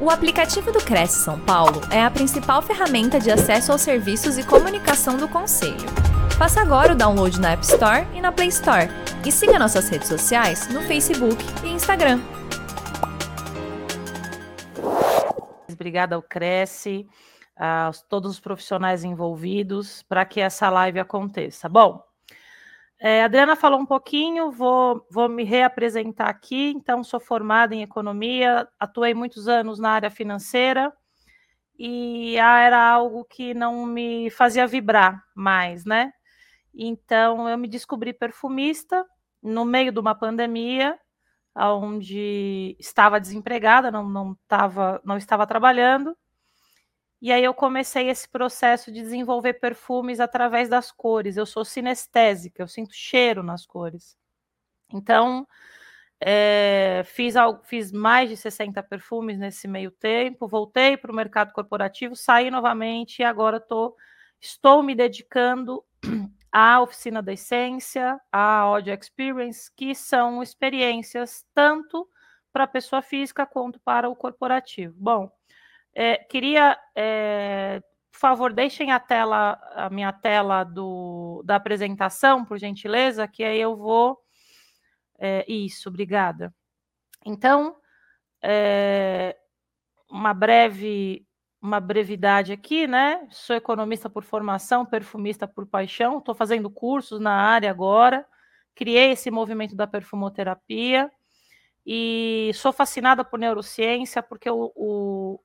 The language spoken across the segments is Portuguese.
O aplicativo do Cresce São Paulo é a principal ferramenta de acesso aos serviços e comunicação do Conselho. Faça agora o download na App Store e na Play Store. E siga nossas redes sociais no Facebook e Instagram. Obrigada ao Cresce, a todos os profissionais envolvidos para que essa live aconteça. Bom, é, a Adriana falou um pouquinho, vou, vou me reapresentar aqui. Então, sou formada em economia, atuei muitos anos na área financeira e era algo que não me fazia vibrar mais, né? Então, eu me descobri perfumista no meio de uma pandemia, onde estava desempregada, não, não, tava, não estava trabalhando. E aí eu comecei esse processo de desenvolver perfumes através das cores. Eu sou sinestésica, eu sinto cheiro nas cores. Então, é, fiz, fiz mais de 60 perfumes nesse meio tempo, voltei para o mercado corporativo, saí novamente e agora tô, estou me dedicando à oficina da essência, à audio experience, que são experiências tanto para a pessoa física quanto para o corporativo. Bom, é, queria, é, por favor, deixem a tela, a minha tela do, da apresentação, por gentileza, que aí eu vou. É, isso, obrigada. Então, é, uma breve uma brevidade aqui, né? Sou economista por formação, perfumista por paixão, estou fazendo cursos na área agora, criei esse movimento da perfumoterapia e sou fascinada por neurociência porque o, o,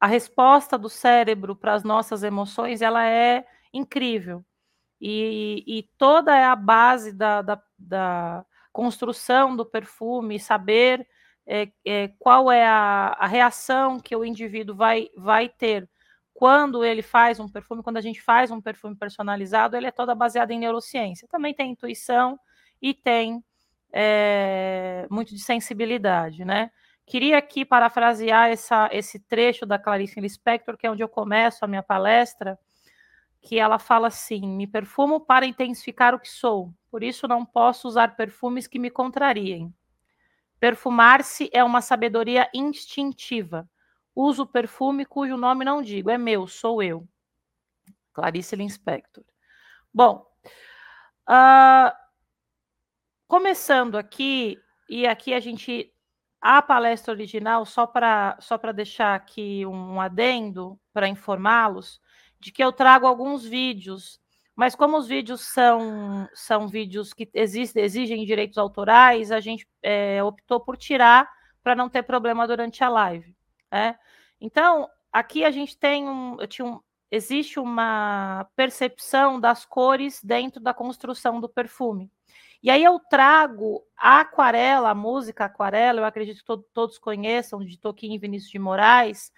a resposta do cérebro para as nossas emoções ela é incrível. E, e toda é a base da, da, da construção do perfume, saber é, é, qual é a, a, reação que o indivíduo vai, vai ter quando ele faz um perfume, quando a gente faz um perfume personalizado, ele é toda baseada em neurociência. Também tem intuição e tem é, muito de sensibilidade, né? Queria aqui parafrasear essa, esse trecho da Clarice Lispector, que é onde eu começo a minha palestra, que ela fala assim: Me perfumo para intensificar o que sou, por isso não posso usar perfumes que me contrariem. Perfumar-se é uma sabedoria instintiva. Uso perfume cujo nome não digo, é meu, sou eu. Clarice Lispector. Bom, uh, começando aqui, e aqui a gente a palestra original, só para só deixar aqui um adendo para informá-los, de que eu trago alguns vídeos, mas como os vídeos são, são vídeos que existem, exigem direitos autorais, a gente é, optou por tirar para não ter problema durante a live. Né? Então, aqui a gente tem um, um, existe uma percepção das cores dentro da construção do perfume. E aí eu trago a aquarela, a música aquarela, eu acredito que to todos conheçam, de Toquinho e Vinícius de Moraes,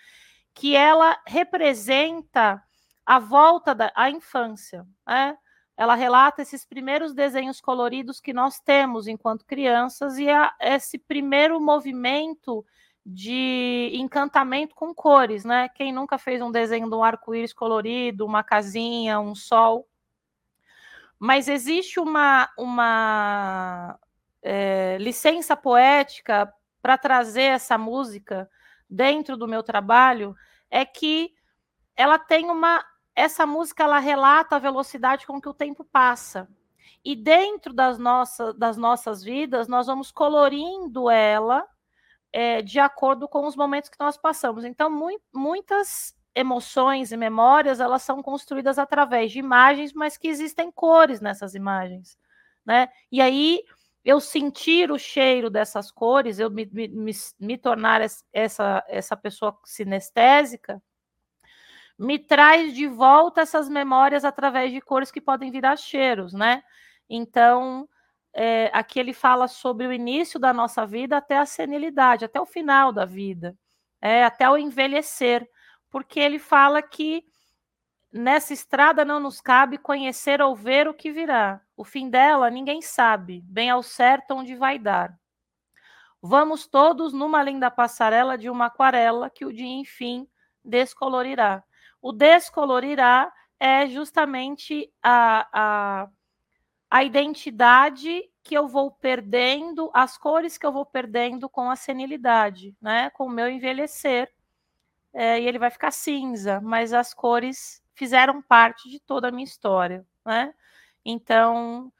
que ela representa a volta da a infância. Né? Ela relata esses primeiros desenhos coloridos que nós temos enquanto crianças e a, esse primeiro movimento de encantamento com cores, né? Quem nunca fez um desenho de um arco-íris colorido, uma casinha, um sol? Mas existe uma, uma é, licença poética para trazer essa música dentro do meu trabalho, é que ela tem uma. Essa música ela relata a velocidade com que o tempo passa. E dentro das, nossa, das nossas vidas, nós vamos colorindo ela é, de acordo com os momentos que nós passamos. Então, mu muitas emoções e memórias, elas são construídas através de imagens, mas que existem cores nessas imagens, né? E aí eu sentir o cheiro dessas cores, eu me, me, me tornar essa, essa pessoa sinestésica, me traz de volta essas memórias através de cores que podem virar cheiros, né? Então, é, aqui ele fala sobre o início da nossa vida até a senilidade, até o final da vida, é, até o envelhecer porque ele fala que nessa estrada não nos cabe conhecer ou ver o que virá. O fim dela ninguém sabe, bem ao certo onde vai dar. Vamos todos numa linda passarela de uma aquarela que o dia, enfim, descolorirá. O descolorirá é justamente a, a, a identidade que eu vou perdendo, as cores que eu vou perdendo com a senilidade, né? com o meu envelhecer é, e ele vai ficar cinza, mas as cores fizeram parte de toda a minha história, né? Então,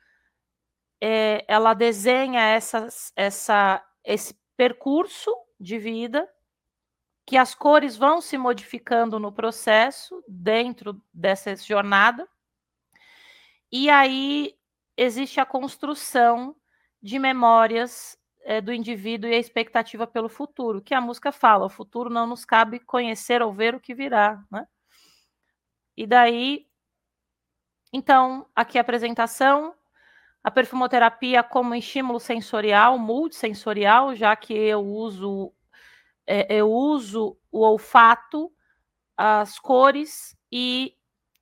é, ela desenha essas, essa, esse percurso de vida que as cores vão se modificando no processo dentro dessa jornada. E aí existe a construção de memórias é, do indivíduo e a expectativa pelo futuro, que a música fala, o futuro não nos cabe conhecer ou ver o que virá, né? E daí, então, aqui a apresentação, a perfumoterapia como estímulo sensorial, multissensorial, já que eu uso, é, eu uso o olfato, as cores e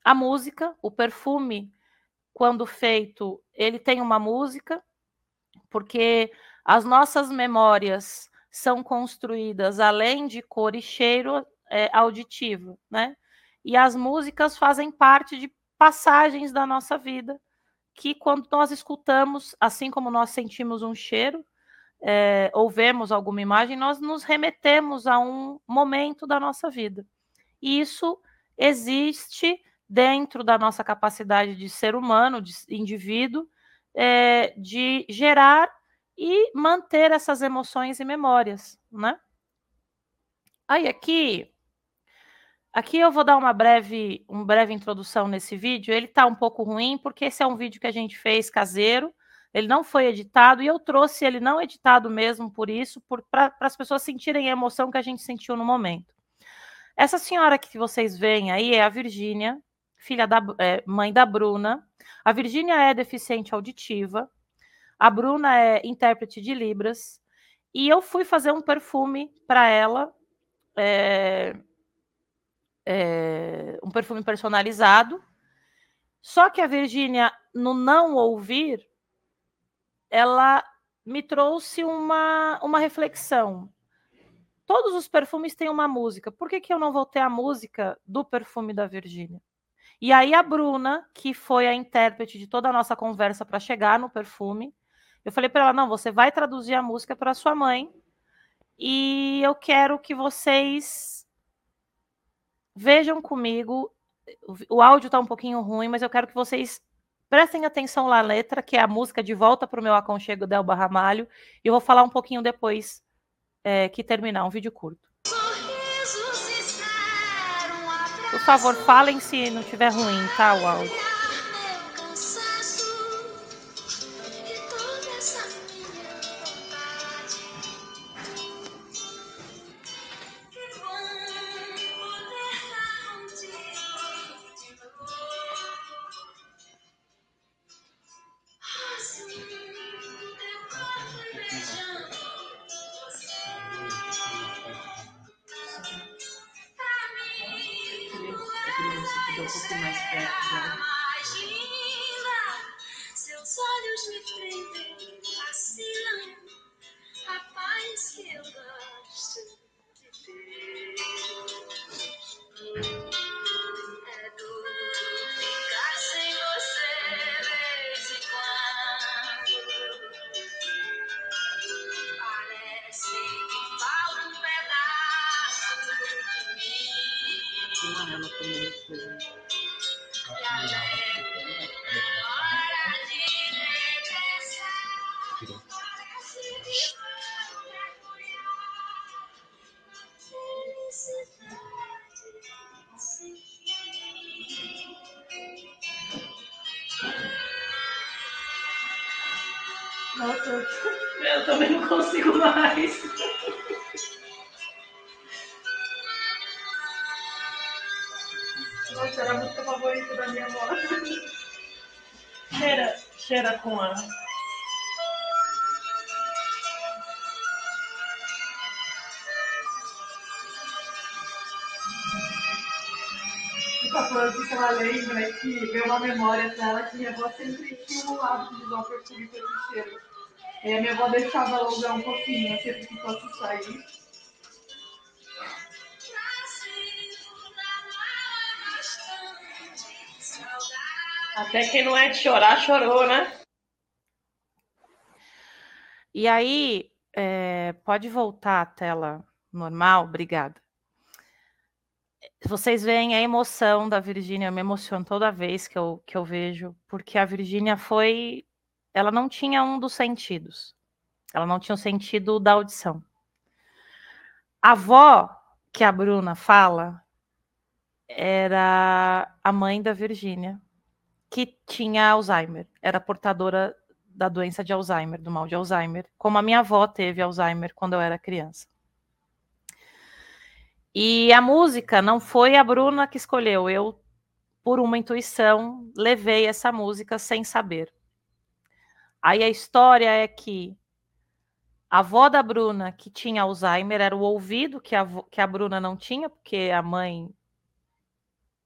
a música, o perfume, quando feito, ele tem uma música, porque as nossas memórias são construídas além de cor e cheiro é, auditivo, né? E as músicas fazem parte de passagens da nossa vida que quando nós escutamos, assim como nós sentimos um cheiro é, ou vemos alguma imagem, nós nos remetemos a um momento da nossa vida. E isso existe dentro da nossa capacidade de ser humano, de indivíduo, é, de gerar e manter essas emoções e memórias, né? Aí aqui, aqui eu vou dar uma breve, uma breve introdução nesse vídeo. Ele está um pouco ruim porque esse é um vídeo que a gente fez caseiro. Ele não foi editado e eu trouxe ele não editado mesmo por isso, para as pessoas sentirem a emoção que a gente sentiu no momento. Essa senhora que vocês veem aí é a Virgínia, filha da é, mãe da Bruna. A Virgínia é deficiente auditiva. A Bruna é intérprete de Libras. E eu fui fazer um perfume para ela, é, é, um perfume personalizado. Só que a Virgínia, no não ouvir, ela me trouxe uma, uma reflexão. Todos os perfumes têm uma música. Por que, que eu não vou ter a música do perfume da Virgínia? E aí a Bruna, que foi a intérprete de toda a nossa conversa para chegar no perfume, eu falei para ela: "Não, você vai traduzir a música para sua mãe e eu quero que vocês vejam comigo. O áudio está um pouquinho ruim, mas eu quero que vocês prestem atenção na letra, que é a música de volta para o meu aconchego Delba Ramalho, e eu vou falar um pouquinho depois é, que terminar um vídeo curto. Por favor, falem se não estiver ruim, tá, o áudio. Uma memória dela que minha avó sempre tinha um hábito de usar um perfume esse cheiro. E a minha avó deixava ela um pouquinho, sempre que fosse sair. Até quem não é de chorar, chorou, né? E aí, é, pode voltar à tela normal? Obrigada. vocês veem a emoção da Virgínia, me emociono toda vez que eu, que eu vejo, porque a Virgínia foi. Ela não tinha um dos sentidos. Ela não tinha o sentido da audição. A avó que a Bruna fala era a mãe da Virgínia, que tinha Alzheimer, era portadora da doença de Alzheimer, do mal de Alzheimer, como a minha avó teve Alzheimer quando eu era criança. E a música não foi a Bruna que escolheu, eu, por uma intuição, levei essa música sem saber. Aí a história é que a avó da Bruna, que tinha Alzheimer, era o ouvido que a, que a Bruna não tinha, porque a mãe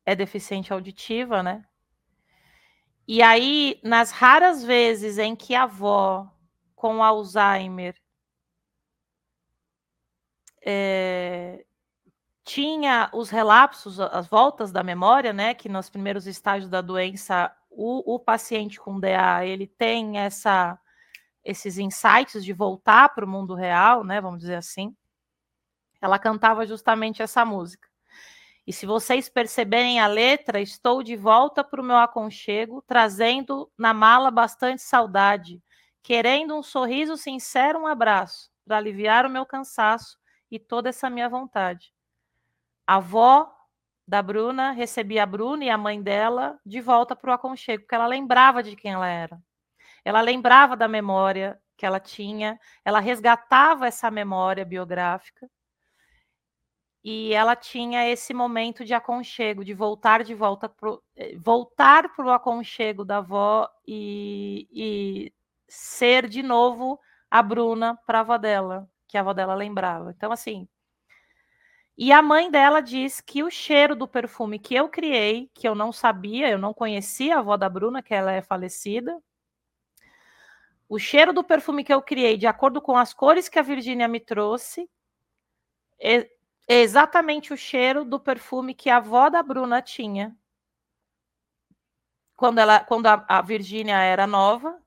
é deficiente auditiva, né? E aí, nas raras vezes em que a avó com Alzheimer é, tinha os relapsos, as voltas da memória, né? Que nos primeiros estágios da doença, o, o paciente com DA ele tem essa, esses insights de voltar para o mundo real, né? Vamos dizer assim. Ela cantava justamente essa música. E se vocês perceberem a letra, estou de volta para o meu aconchego, trazendo na mala bastante saudade, querendo um sorriso sincero, um abraço, para aliviar o meu cansaço e toda essa minha vontade. A avó da Bruna recebia a Bruna e a mãe dela de volta para o aconchego, porque ela lembrava de quem ela era. Ela lembrava da memória que ela tinha, ela resgatava essa memória biográfica e ela tinha esse momento de aconchego, de voltar de volta pro, eh, voltar para o aconchego da avó e, e, ser de novo a Bruna para a avó dela, que a avó dela lembrava. Então, assim. E a mãe dela diz que o cheiro do perfume que eu criei, que eu não sabia, eu não conhecia a avó da Bruna, que ela é falecida. O cheiro do perfume que eu criei, de acordo com as cores que a Virgínia me trouxe, é exatamente o cheiro do perfume que a avó da Bruna tinha quando ela quando a, a Virgínia era nova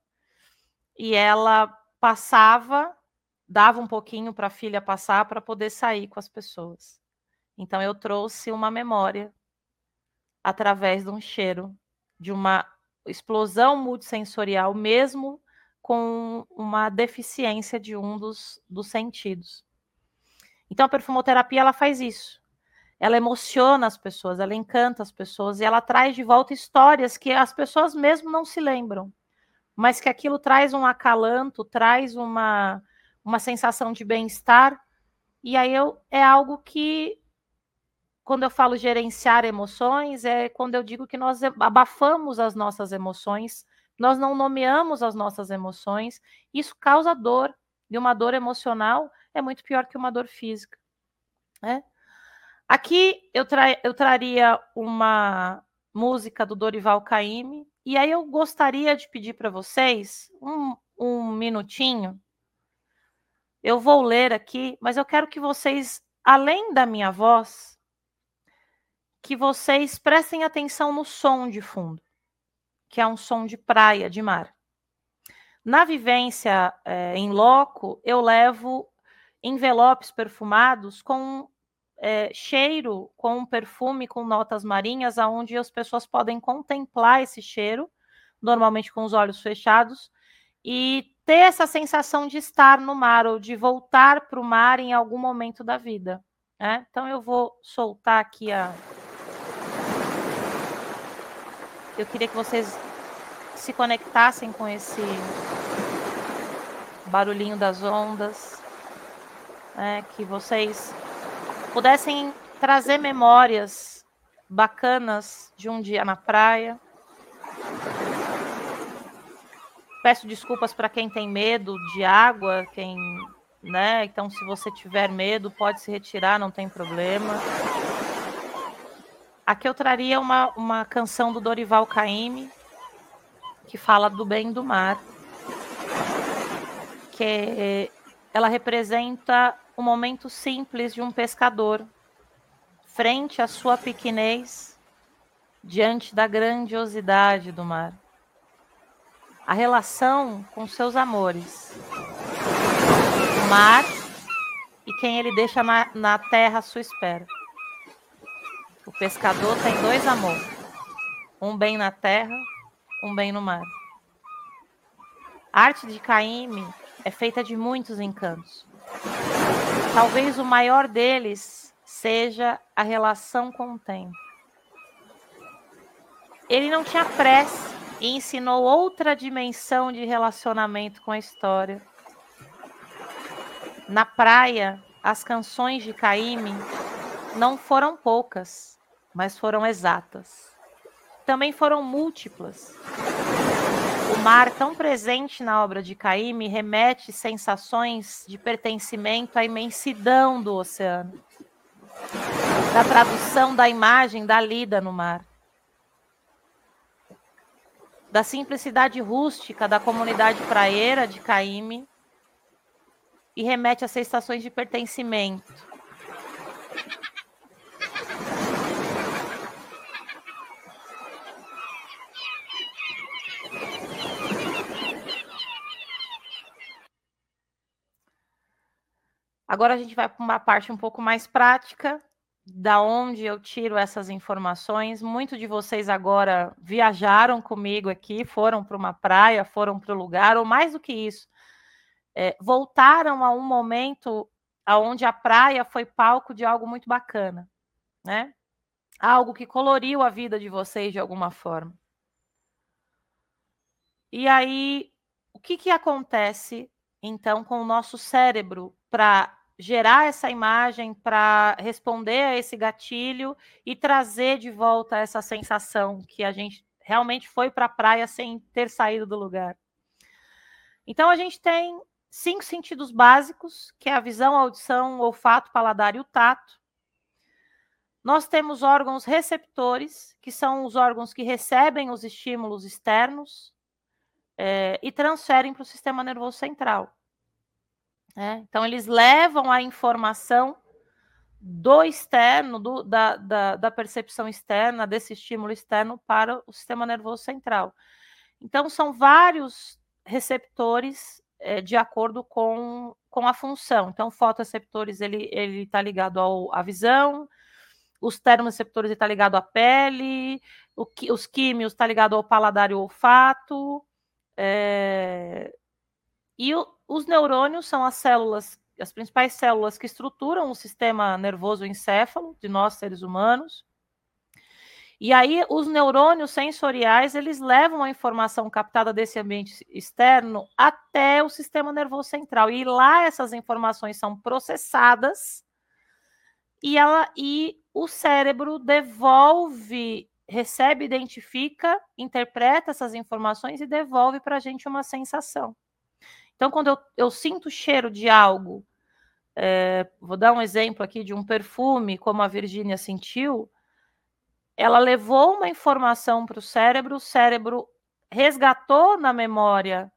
e ela passava, dava um pouquinho para a filha passar para poder sair com as pessoas. Então eu trouxe uma memória através de um cheiro, de uma explosão multissensorial, mesmo com uma deficiência de um dos, dos sentidos. Então a perfumoterapia ela faz isso. Ela emociona as pessoas, ela encanta as pessoas e ela traz de volta histórias que as pessoas mesmo não se lembram, mas que aquilo traz um acalanto, traz uma, uma sensação de bem-estar. E aí eu, é algo que, quando eu falo gerenciar emoções, é quando eu digo que nós abafamos as nossas emoções, nós não nomeamos as nossas emoções, isso causa dor, e uma dor emocional é muito pior que uma dor física. Né? Aqui eu, tra eu traria uma música do Dorival Caymmi, e aí eu gostaria de pedir para vocês um, um minutinho. Eu vou ler aqui, mas eu quero que vocês, além da minha voz, que vocês prestem atenção no som de fundo, que é um som de praia, de mar. Na vivência é, em loco, eu levo envelopes perfumados com é, cheiro, com perfume, com notas marinhas, aonde as pessoas podem contemplar esse cheiro, normalmente com os olhos fechados, e ter essa sensação de estar no mar ou de voltar para o mar em algum momento da vida. Né? Então eu vou soltar aqui a. Eu queria que vocês se conectassem com esse barulhinho das ondas, né, que vocês pudessem trazer memórias bacanas de um dia na praia. Peço desculpas para quem tem medo de água, quem, né? Então, se você tiver medo, pode se retirar, não tem problema. Aqui eu traria uma, uma canção do Dorival Caymmi, que fala do bem do mar, que ela representa o momento simples de um pescador frente à sua pequenez diante da grandiosidade do mar. A relação com seus amores. O mar e quem ele deixa na, na terra à sua espera. O pescador tem dois amores: um bem na terra, um bem no mar. A arte de Caíme é feita de muitos encantos. Talvez o maior deles seja a relação com o tempo. Ele não tinha pressa e ensinou outra dimensão de relacionamento com a história. Na praia, as canções de Caíme não foram poucas, mas foram exatas. Também foram múltiplas. Mar, tão presente na obra de Caíme, remete sensações de pertencimento à imensidão do oceano, da tradução da imagem da lida no mar da simplicidade rústica da comunidade praieira de Caíme e remete a sensações de pertencimento. Agora a gente vai para uma parte um pouco mais prática, da onde eu tiro essas informações. Muitos de vocês agora viajaram comigo aqui, foram para uma praia, foram para o lugar, ou mais do que isso, é, voltaram a um momento onde a praia foi palco de algo muito bacana, né? Algo que coloriu a vida de vocês de alguma forma. E aí, o que, que acontece então com o nosso cérebro para gerar essa imagem para responder a esse gatilho e trazer de volta essa sensação que a gente realmente foi para a praia sem ter saído do lugar. Então a gente tem cinco sentidos básicos, que é a visão, a audição, o olfato, o paladar e o tato. Nós temos órgãos receptores, que são os órgãos que recebem os estímulos externos é, e transferem para o sistema nervoso central. É, então, eles levam a informação do externo, do, da, da, da, percepção externa, desse estímulo externo, para o sistema nervoso central. Então, são vários receptores é, de acordo com, com a função. Então, fotoreceptores, ele está ligado ao, à visão, os termoreceptores está ligado à pele, o, os químios está ligado ao paladar e ao olfato, é, e o, os neurônios são as células, as principais células que estruturam o sistema nervoso encéfalo de nós seres humanos. E aí os neurônios sensoriais, eles levam a informação captada desse ambiente externo até o sistema nervoso central. E lá essas informações são processadas e ela e o cérebro devolve, recebe, identifica, interpreta essas informações e devolve para a gente uma sensação. Então, quando eu, eu sinto o cheiro de algo, é, vou dar um exemplo aqui de um perfume, como a Virgínia sentiu, ela levou uma informação para o cérebro, o cérebro resgatou na memória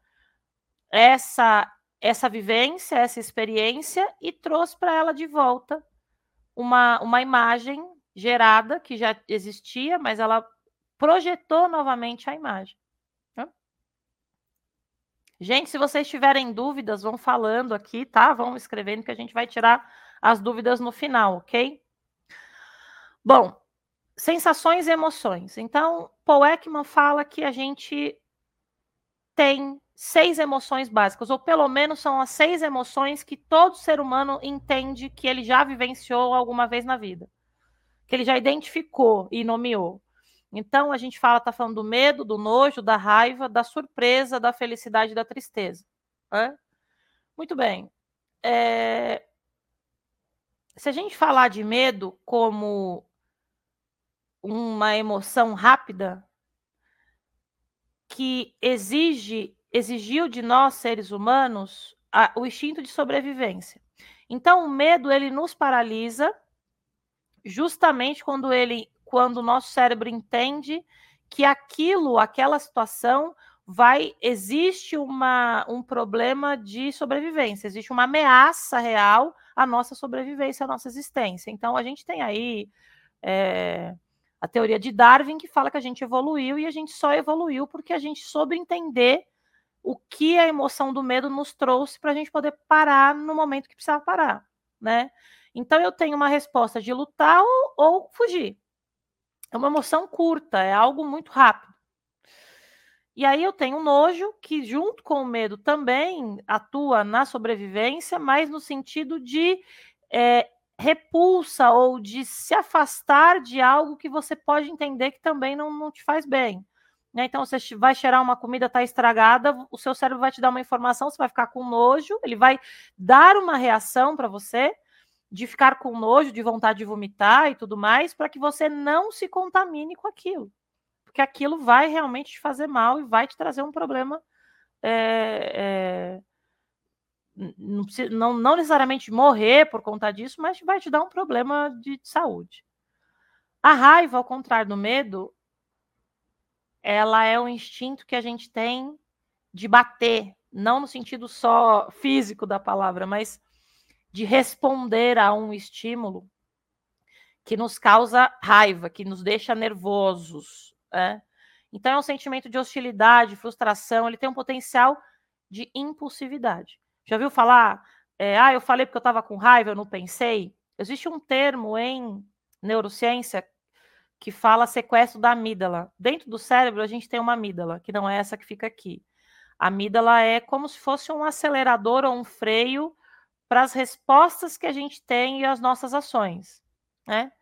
essa essa vivência, essa experiência e trouxe para ela de volta uma, uma imagem gerada que já existia, mas ela projetou novamente a imagem. Gente, se vocês tiverem dúvidas, vão falando aqui, tá? Vão escrevendo que a gente vai tirar as dúvidas no final, ok? Bom, sensações e emoções. Então, Paul Ekman fala que a gente tem seis emoções básicas, ou pelo menos são as seis emoções que todo ser humano entende que ele já vivenciou alguma vez na vida, que ele já identificou e nomeou. Então, a gente fala, está falando do medo, do nojo, da raiva, da surpresa, da felicidade, da tristeza. Né? Muito bem. É... Se a gente falar de medo como uma emoção rápida que exige, exigiu de nós seres humanos a, o instinto de sobrevivência. Então, o medo ele nos paralisa justamente quando ele quando o nosso cérebro entende que aquilo, aquela situação vai existe uma, um problema de sobrevivência, existe uma ameaça real à nossa sobrevivência, à nossa existência. Então a gente tem aí é, a teoria de Darwin que fala que a gente evoluiu e a gente só evoluiu porque a gente soube entender o que a emoção do medo nos trouxe para a gente poder parar no momento que precisava parar, né? Então eu tenho uma resposta de lutar ou, ou fugir. É uma emoção curta, é algo muito rápido. E aí eu tenho nojo, que junto com o medo também atua na sobrevivência, mas no sentido de é, repulsa ou de se afastar de algo que você pode entender que também não, não te faz bem. Né? Então, você vai cheirar uma comida, está estragada, o seu cérebro vai te dar uma informação, você vai ficar com nojo, ele vai dar uma reação para você de ficar com nojo, de vontade de vomitar e tudo mais, para que você não se contamine com aquilo. Porque aquilo vai realmente te fazer mal e vai te trazer um problema. É, é, não, não, necessariamente morrer por conta disso, mas vai te dar um problema de saúde. A raiva, ao contrário do medo, ela é um instinto que a gente tem de bater, não no sentido só físico da palavra, mas de responder a um estímulo que nos causa raiva, que nos deixa nervosos. Né? Então, é um sentimento de hostilidade, frustração, ele tem um potencial de impulsividade. Já viu falar? É, ah, eu falei porque eu estava com raiva, eu não pensei. Existe um termo em neurociência que fala sequestro da amígdala. Dentro do cérebro, a gente tem uma amígdala, que não é essa que fica aqui. A amígdala é como se fosse um acelerador ou um freio para as respostas que a gente tem e as nossas ações, né?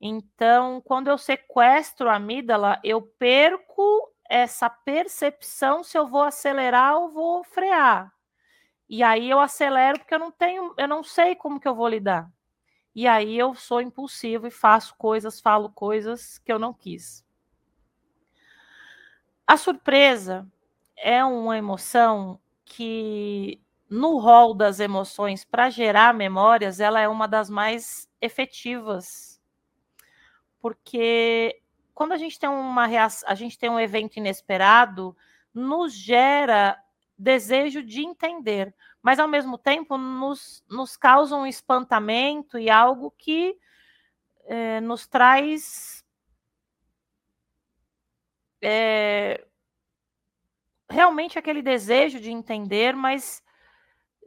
Então, quando eu sequestro a amígdala, eu perco essa percepção se eu vou acelerar ou vou frear. E aí eu acelero porque eu não tenho, eu não sei como que eu vou lidar. E aí eu sou impulsivo e faço coisas, falo coisas que eu não quis. A surpresa é uma emoção que no rol das emoções para gerar memórias, ela é uma das mais efetivas. Porque quando a gente tem uma reação, a gente tem um evento inesperado, nos gera desejo de entender, mas ao mesmo tempo nos, nos causa um espantamento e algo que é, nos traz é, realmente aquele desejo de entender, mas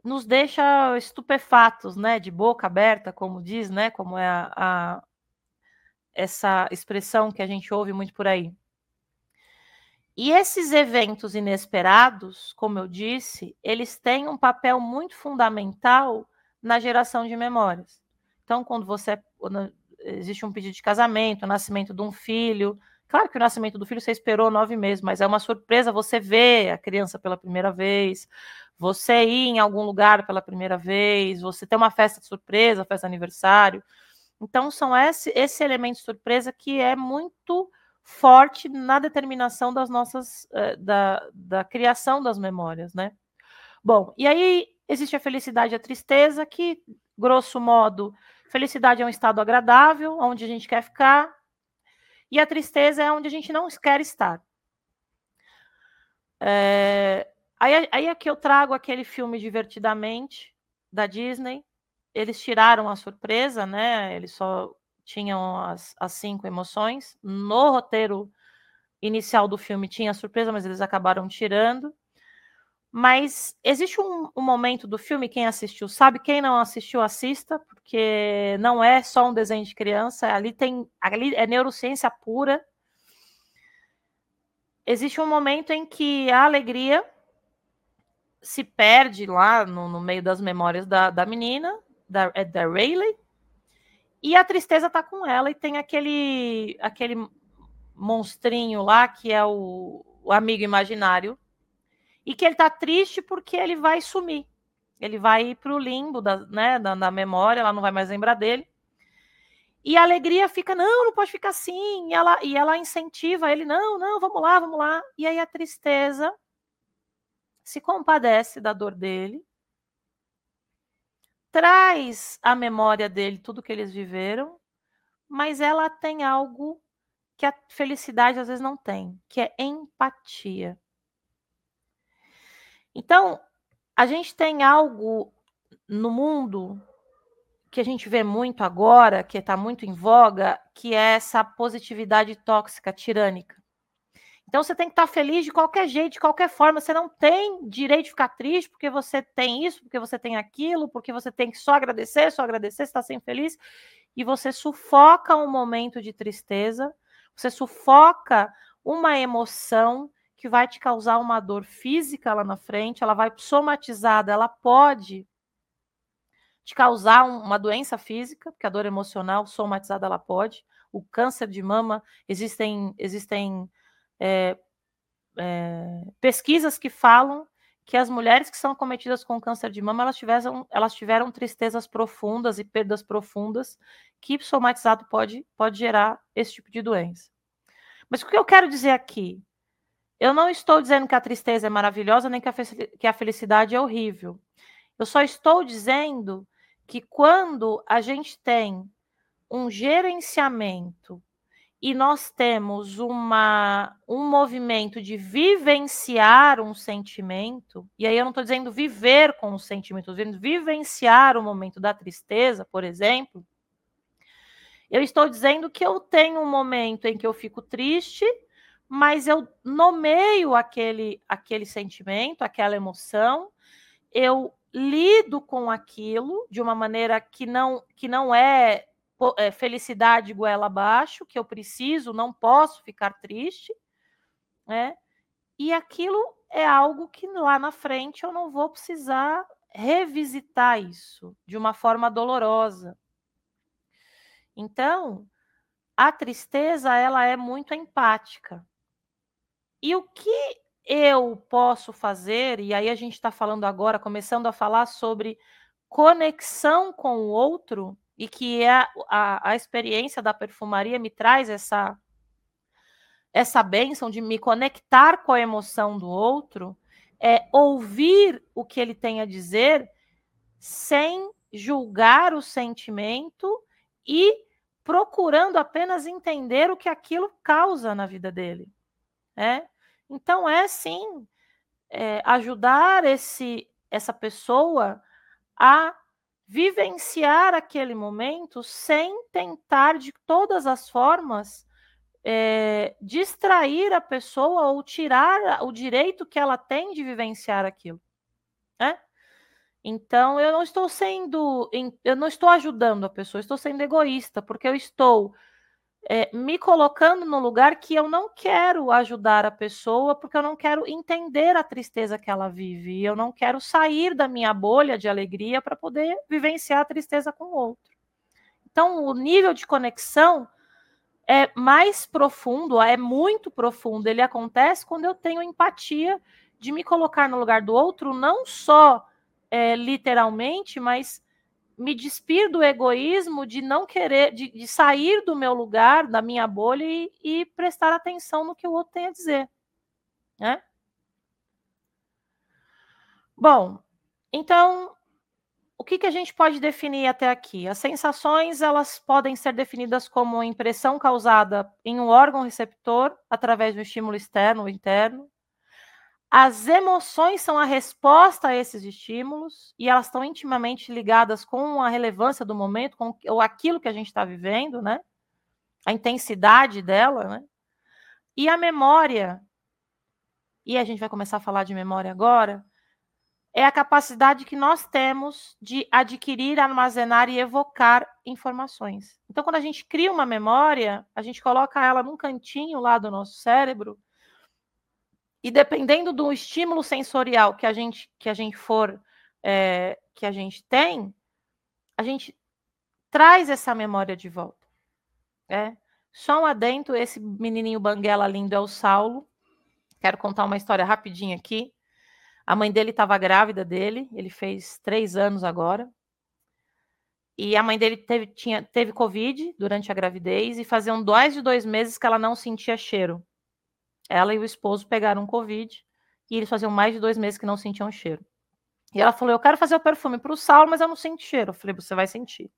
nos deixa estupefatos, né, de boca aberta, como diz, né, como é a, a essa expressão que a gente ouve muito por aí. E esses eventos inesperados, como eu disse, eles têm um papel muito fundamental na geração de memórias. Então, quando você existe um pedido de casamento, o nascimento de um filho, claro que o nascimento do filho você esperou nove meses, mas é uma surpresa você ver a criança pela primeira vez, você ir em algum lugar pela primeira vez, você ter uma festa de surpresa, festa de aniversário. Então, são esse, esse elemento de surpresa que é muito forte na determinação das nossas eh, da, da criação das memórias, né? Bom, e aí existe a felicidade e a tristeza, que, grosso modo, felicidade é um estado agradável, onde a gente quer ficar, e a tristeza é onde a gente não quer estar. É, aí, aí aqui eu trago aquele filme Divertidamente, da Disney. Eles tiraram a surpresa, né? Eles só tinham as, as cinco emoções. No roteiro inicial do filme tinha surpresa, mas eles acabaram tirando. Mas existe um, um, momento do filme, quem assistiu sabe, quem não assistiu, assista, porque não é só um desenho de criança, ali tem. Ali é neurociência pura. Existe um momento em que a alegria se perde lá no, no meio das memórias da, da menina, da, é da Rayleigh, e a tristeza tá com ela e tem aquele aquele monstrinho lá que é o, o amigo imaginário e que ele tá triste porque ele vai sumir. Ele vai ir para o limbo da, né, da, da, memória, ela não vai mais lembrar dele. E a alegria fica, não, não pode ficar assim. E ela, e ela incentiva ele, não, não, vamos lá, vamos lá. E aí a tristeza se compadece da dor dele traz à memória dele tudo que eles viveram, mas ela tem algo que a felicidade às vezes não tem, que é empatia. Então, a gente tem algo no mundo que a gente vê muito agora, que está muito em voga, que é essa positividade tóxica, tirânica. Então você tem que estar feliz de qualquer jeito, de qualquer forma. Você não tem direito de ficar triste porque você tem isso, porque você tem aquilo, porque você tem que só agradecer, só agradecer, está sempre feliz. E você sufoca um momento de tristeza, Você sufoca uma emoção que vai te causar uma dor física lá na frente, ela vai somatizada, ela pode te causar uma doença física, porque a dor emocional somatizada ela pode. O câncer de mama, existem, existem é, é, pesquisas que falam que as mulheres que são cometidas com câncer de mama, elas tiveram, elas tiveram tristezas profundas e perdas profundas que somatizado pode, pode gerar esse tipo de doença. Mas o que eu quero dizer aqui? Eu não estou dizendo que a tristeza é maravilhosa, nem que a, que a felicidade é horrível. Eu só estou dizendo que quando a gente tem um gerenciamento e nós temos uma, um movimento de vivenciar um sentimento, e aí eu não estou dizendo viver com o sentimento, estou dizendo vivenciar o momento da tristeza, por exemplo. Eu estou dizendo que eu tenho um momento em que eu fico triste, mas eu nomeio aquele, aquele sentimento, aquela emoção, eu lido com aquilo de uma maneira que não, que não é é, felicidade goela abaixo, que eu preciso, não posso ficar triste, né? E aquilo é algo que lá na frente eu não vou precisar revisitar isso de uma forma dolorosa. Então, a tristeza ela é muito empática. E o que eu posso fazer, e aí a gente está falando agora, começando a falar sobre conexão com o outro, e que é a, a experiência da perfumaria me traz essa essa bênção de me conectar com a emoção do outro, é ouvir o que ele tem a dizer sem julgar o sentimento e procurando apenas entender o que aquilo causa na vida dele. É? Então é sim é, ajudar esse essa pessoa a vivenciar aquele momento sem tentar de todas as formas é, distrair a pessoa ou tirar o direito que ela tem de vivenciar aquilo. Né? Então eu não estou sendo, eu não estou ajudando a pessoa, estou sendo egoísta, porque eu estou é, me colocando no lugar que eu não quero ajudar a pessoa, porque eu não quero entender a tristeza que ela vive. Eu não quero sair da minha bolha de alegria para poder vivenciar a tristeza com o outro. Então, o nível de conexão é mais profundo, é muito profundo. Ele acontece quando eu tenho empatia de me colocar no lugar do outro, não só é, literalmente, mas me despir do egoísmo de não querer, de, de sair do meu lugar, da minha bolha e, e, prestar atenção no que o outro tem a dizer. Né? Bom, então, o que, que a gente pode definir até aqui? As sensações, elas podem ser definidas como impressão causada em um órgão receptor através do estímulo externo ou interno, as emoções são a resposta a esses estímulos e elas estão intimamente ligadas com a relevância do momento, com ou aquilo que a gente está vivendo, né? A intensidade dela, né? E a memória, e a gente vai começar a falar de memória agora, é a capacidade que nós temos de adquirir, armazenar e evocar informações. Então, quando a gente cria uma memória, a gente coloca ela num cantinho lá do nosso cérebro e dependendo do estímulo sensorial que a gente que a gente for é, que a gente tem, a gente traz essa memória de volta. É. Só um adentro, esse menininho banguela lindo é o Saulo. Quero contar uma história rapidinho aqui. A mãe dele estava grávida dele, ele fez três anos agora. E a mãe dele teve, tinha, teve Covid durante a gravidez e faziam dois de dois meses que ela não sentia cheiro. Ela e o esposo pegaram Covid e eles faziam mais de dois meses que não sentiam cheiro. E ela falou: Eu quero fazer o perfume para o Saulo, mas eu não sinto cheiro. Eu falei: Você vai sentir.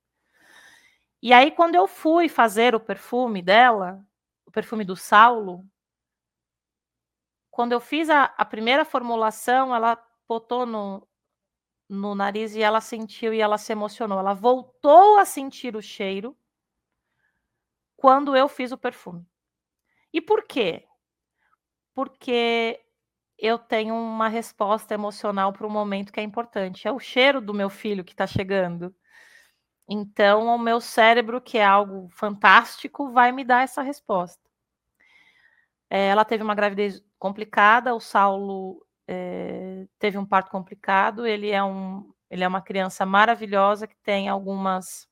E aí, quando eu fui fazer o perfume dela, o perfume do Saulo, quando eu fiz a, a primeira formulação, ela botou no, no nariz e ela sentiu e ela se emocionou. Ela voltou a sentir o cheiro quando eu fiz o perfume. E por quê? Porque eu tenho uma resposta emocional para um momento que é importante. É o cheiro do meu filho que está chegando. Então, o meu cérebro, que é algo fantástico, vai me dar essa resposta. É, ela teve uma gravidez complicada, o Saulo é, teve um parto complicado, ele é, um, ele é uma criança maravilhosa que tem algumas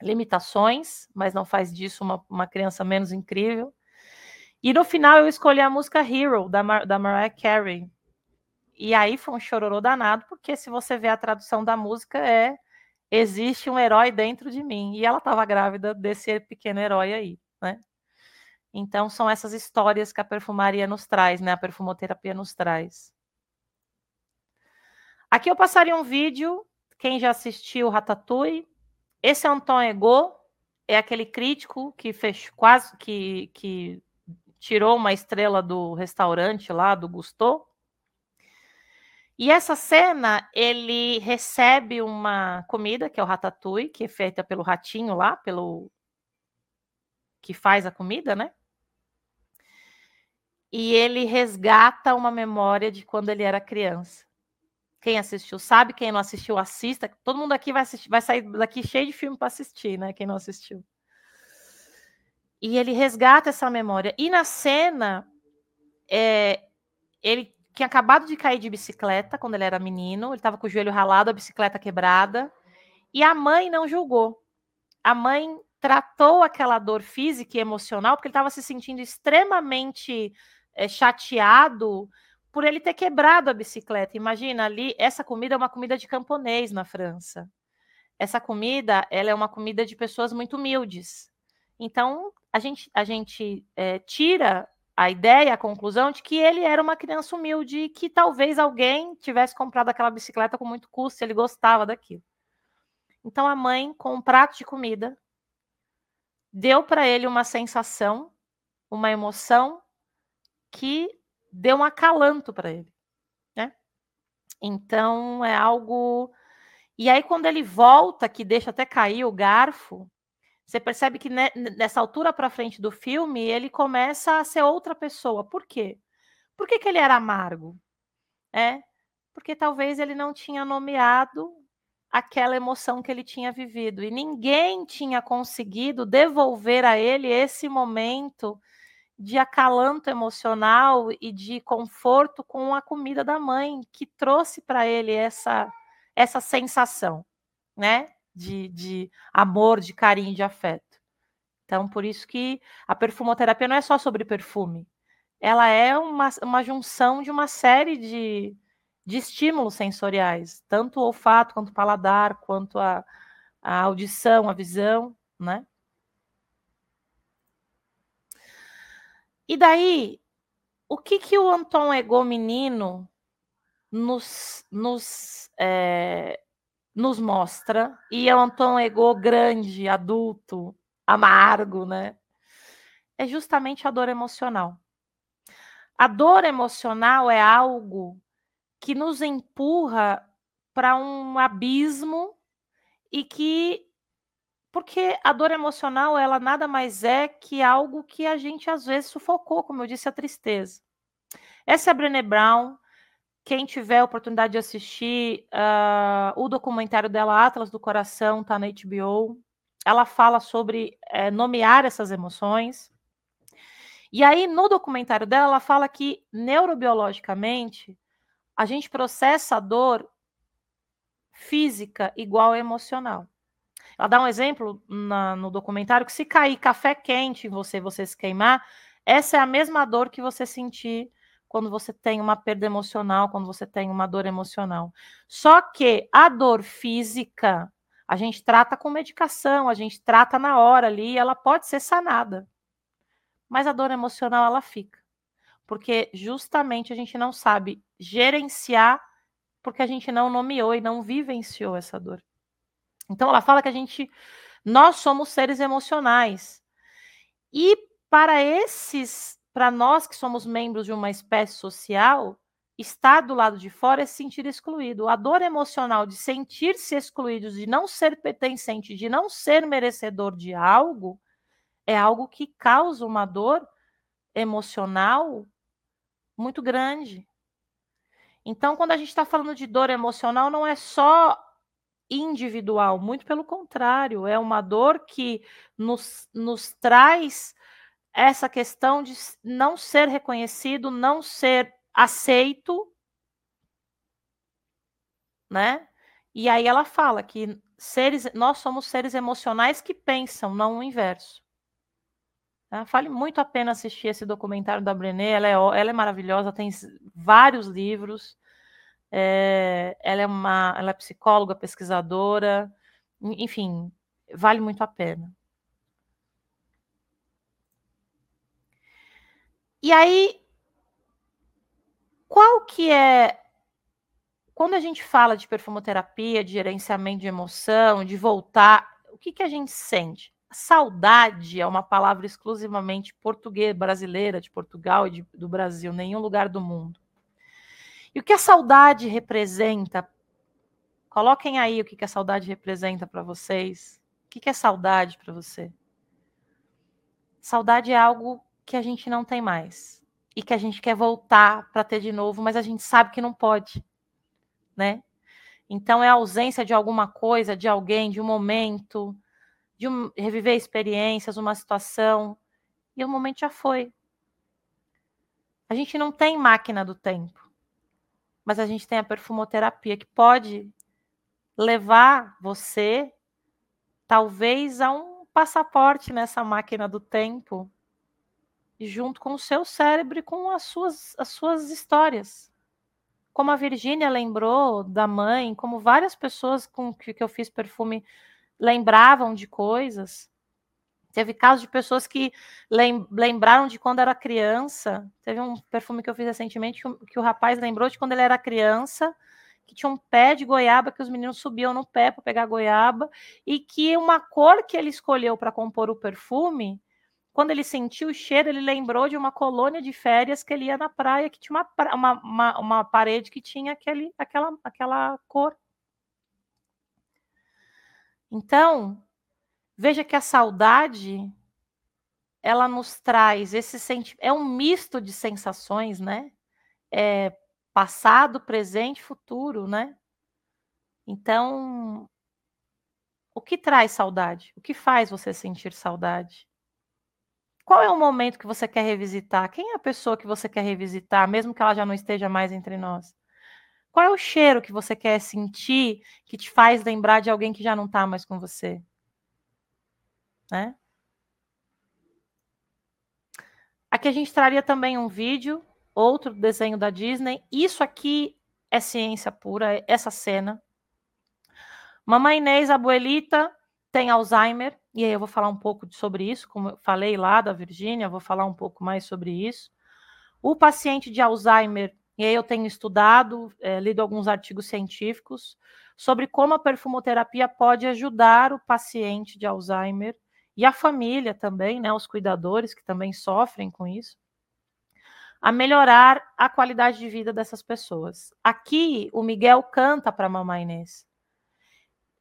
limitações, mas não faz disso uma, uma criança menos incrível. E no final eu escolhi a música Hero, da, Mar da Mariah Carey. E aí foi um chororô danado, porque se você vê a tradução da música é existe um herói dentro de mim. E ela estava grávida desse pequeno herói aí, né? Então são essas histórias que a perfumaria nos traz, né? A perfumoterapia nos traz. Aqui eu passaria um vídeo, quem já assistiu Ratatouille, esse é Anton Ego, é aquele crítico que fez quase que, que tirou uma estrela do restaurante lá do Gusto. E essa cena, ele recebe uma comida, que é o ratatouille, que é feita pelo ratinho lá, pelo que faz a comida, né? E ele resgata uma memória de quando ele era criança. Quem assistiu sabe, quem não assistiu, assista. Todo mundo aqui vai, assistir, vai sair daqui cheio de filme para assistir, né? Quem não assistiu. E ele resgata essa memória. E na cena, é, ele tinha acabado de cair de bicicleta quando ele era menino, ele estava com o joelho ralado, a bicicleta quebrada, e a mãe não julgou. A mãe tratou aquela dor física e emocional, porque ele estava se sentindo extremamente é, chateado por ele ter quebrado a bicicleta. Imagina ali, essa comida é uma comida de camponês na França. Essa comida, ela é uma comida de pessoas muito humildes. Então, a gente, a gente é, tira a ideia, a conclusão de que ele era uma criança humilde e que talvez alguém tivesse comprado aquela bicicleta com muito custo, ele gostava daquilo. Então, a mãe, com um prato de comida, deu para ele uma sensação, uma emoção que deu um acalanto para ele, né? Então é algo. E aí quando ele volta, que deixa até cair o garfo, você percebe que nessa altura para frente do filme ele começa a ser outra pessoa. Por quê? Por que, que ele era amargo? É porque talvez ele não tinha nomeado aquela emoção que ele tinha vivido e ninguém tinha conseguido devolver a ele esse momento de acalanto emocional e de conforto com a comida da mãe, que trouxe para ele essa, essa sensação, né? De, de amor, de carinho, de afeto. Então, por isso que a perfumoterapia não é só sobre perfume. Ela é uma, uma junção de uma série de, de estímulos sensoriais, tanto o olfato, quanto o paladar, quanto a, a audição, a visão, né? E daí, o que que o Anton Ego menino nos, nos, é, nos mostra? E é o Anton Ego grande, adulto, amargo, né? É justamente a dor emocional. A dor emocional é algo que nos empurra para um abismo e que porque a dor emocional, ela nada mais é que algo que a gente às vezes sufocou, como eu disse, a tristeza. Essa é a Brené Brown. Quem tiver a oportunidade de assistir uh, o documentário dela, Atlas do Coração, tá na HBO. Ela fala sobre é, nomear essas emoções. E aí, no documentário dela, ela fala que neurobiologicamente a gente processa a dor física igual a emocional. Ela dá um exemplo na, no documentário que se cair café quente em você, você se queimar, essa é a mesma dor que você sentir quando você tem uma perda emocional, quando você tem uma dor emocional. Só que a dor física, a gente trata com medicação, a gente trata na hora ali, ela pode ser sanada. Mas a dor emocional ela fica. Porque justamente a gente não sabe gerenciar porque a gente não nomeou e não vivenciou essa dor. Então ela fala que a gente nós somos seres emocionais. E para esses, para nós que somos membros de uma espécie social, estar do lado de fora é se sentir excluído. A dor emocional de sentir-se excluído, de não ser pertencente, de não ser merecedor de algo, é algo que causa uma dor emocional muito grande. Então, quando a gente está falando de dor emocional, não é só individual, muito pelo contrário, é uma dor que nos, nos traz essa questão de não ser reconhecido, não ser aceito, né? E aí ela fala que seres, nós somos seres emocionais que pensam, não o inverso. Tá? Vale muito a pena assistir esse documentário da Brené, ela é, ela é maravilhosa, tem vários livros. É, ela é uma ela é psicóloga, pesquisadora, enfim, vale muito a pena. E aí, qual que é quando a gente fala de perfumoterapia, de gerenciamento de emoção, de voltar, o que, que a gente sente? Saudade é uma palavra exclusivamente portuguesa, brasileira, de Portugal e de, do Brasil, nenhum lugar do mundo. E o que a saudade representa? Coloquem aí o que, que a saudade representa para vocês. O que, que é saudade para você? Saudade é algo que a gente não tem mais e que a gente quer voltar para ter de novo, mas a gente sabe que não pode, né? Então é a ausência de alguma coisa, de alguém, de um momento, de um, reviver experiências, uma situação, e o momento já foi. A gente não tem máquina do tempo, mas a gente tem a perfumoterapia que pode levar você, talvez, a um passaporte nessa máquina do tempo, junto com o seu cérebro e com as suas, as suas histórias. Como a Virgínia lembrou da mãe, como várias pessoas com que, que eu fiz perfume lembravam de coisas. Teve casos de pessoas que lembraram de quando era criança. Teve um perfume que eu fiz recentemente que o, que o rapaz lembrou de quando ele era criança, que tinha um pé de goiaba que os meninos subiam no pé para pegar goiaba e que uma cor que ele escolheu para compor o perfume, quando ele sentiu o cheiro, ele lembrou de uma colônia de férias que ele ia na praia que tinha uma, uma, uma, uma parede que tinha aquele, aquela, aquela cor. Então, veja que a saudade ela nos traz esse sentimento, é um misto de sensações, né? É passado, presente, futuro, né? Então, o que traz saudade? O que faz você sentir saudade? Qual é o momento que você quer revisitar? Quem é a pessoa que você quer revisitar, mesmo que ela já não esteja mais entre nós? Qual é o cheiro que você quer sentir que te faz lembrar de alguém que já não está mais com você? Né? Aqui a gente traria também um vídeo, outro desenho da Disney. Isso aqui é ciência pura, essa cena. Mamãe Inês, abuelita, tem Alzheimer, e aí eu vou falar um pouco sobre isso, como eu falei lá da Virgínia, vou falar um pouco mais sobre isso. O paciente de Alzheimer e aí eu tenho estudado, é, lido alguns artigos científicos sobre como a perfumoterapia pode ajudar o paciente de Alzheimer e a família também, né, os cuidadores que também sofrem com isso, a melhorar a qualidade de vida dessas pessoas. Aqui o Miguel canta para a mamãe Inês.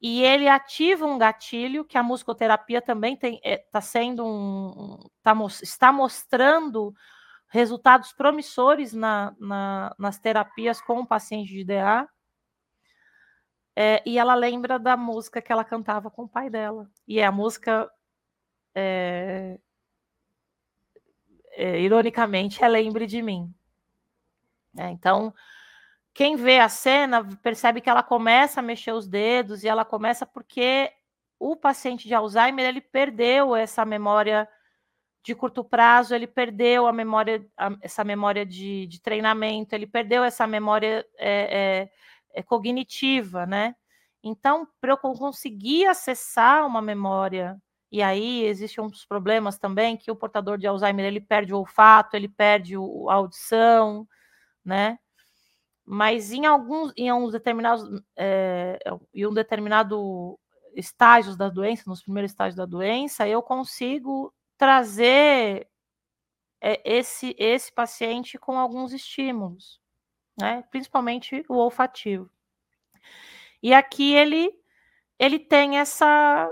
E ele ativa um gatilho que a musicoterapia também está é, tá sendo um, tá, está mostrando resultados promissores na, na, nas terapias com o paciente de DA. É, e ela lembra da música que ela cantava com o pai dela. E é a música, é, é, ironicamente, é Lembre de Mim. É, então, quem vê a cena percebe que ela começa a mexer os dedos e ela começa porque o paciente de Alzheimer ele perdeu essa memória de curto prazo, ele perdeu a memória, a, essa memória de, de, treinamento, ele perdeu essa memória é, é, é cognitiva, né? Então, para eu conseguir acessar uma memória, e aí existem uns problemas também, que o portador de Alzheimer, ele perde o olfato, ele perde o, a audição, né? Mas em alguns, em alguns determinados, é, em um determinado estágios da doença, nos primeiros estágios da doença, eu consigo trazer é, esse, esse paciente com alguns estímulos, né? principalmente o olfativo. E aqui ele, ele tem essa,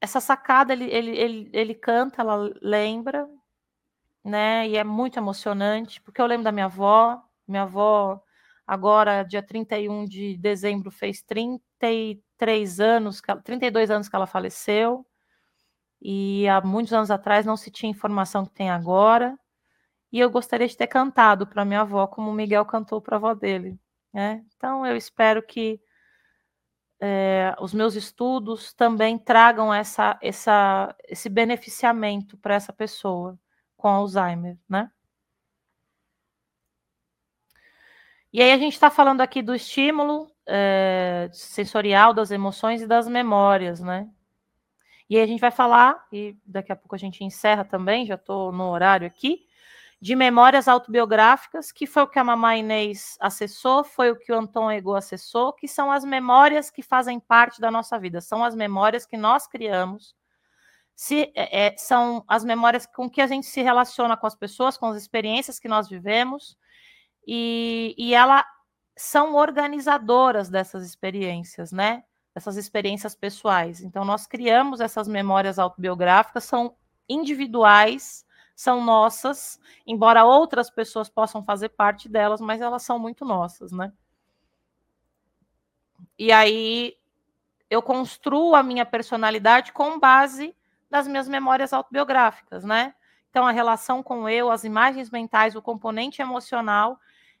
essa sacada, ele, ele, ele, ele canta, ela lembra, né? E é muito emocionante, porque eu lembro da minha avó, minha avó, agora, dia 31 de dezembro, fez 33 anos, 32 anos que ela faleceu. E há muitos anos atrás não se tinha informação que tem agora. E eu gostaria de ter cantado para minha avó como o Miguel cantou para a avó dele. Né? Então eu espero que é, os meus estudos também tragam essa, essa, esse beneficiamento para essa pessoa com Alzheimer, né? E aí a gente está falando aqui do estímulo é, sensorial das emoções e das memórias, né? E aí a gente vai falar, e daqui a pouco a gente encerra também, já estou no horário aqui, de memórias autobiográficas, que foi o que a mamãe Inês acessou, foi o que o Anton Ego acessou, que são as memórias que fazem parte da nossa vida, são as memórias que nós criamos, se, é, é, são as memórias com que a gente se relaciona com as pessoas, com as experiências que nós vivemos, e, e elas são organizadoras dessas experiências, né? Essas experiências pessoais. Então, nós criamos essas memórias autobiográficas, são individuais, são nossas, embora outras pessoas possam fazer parte delas, mas elas são muito nossas, né? E aí eu construo a minha personalidade com base nas minhas memórias autobiográficas, né? Então a relação com eu, as imagens mentais, o componente emocional,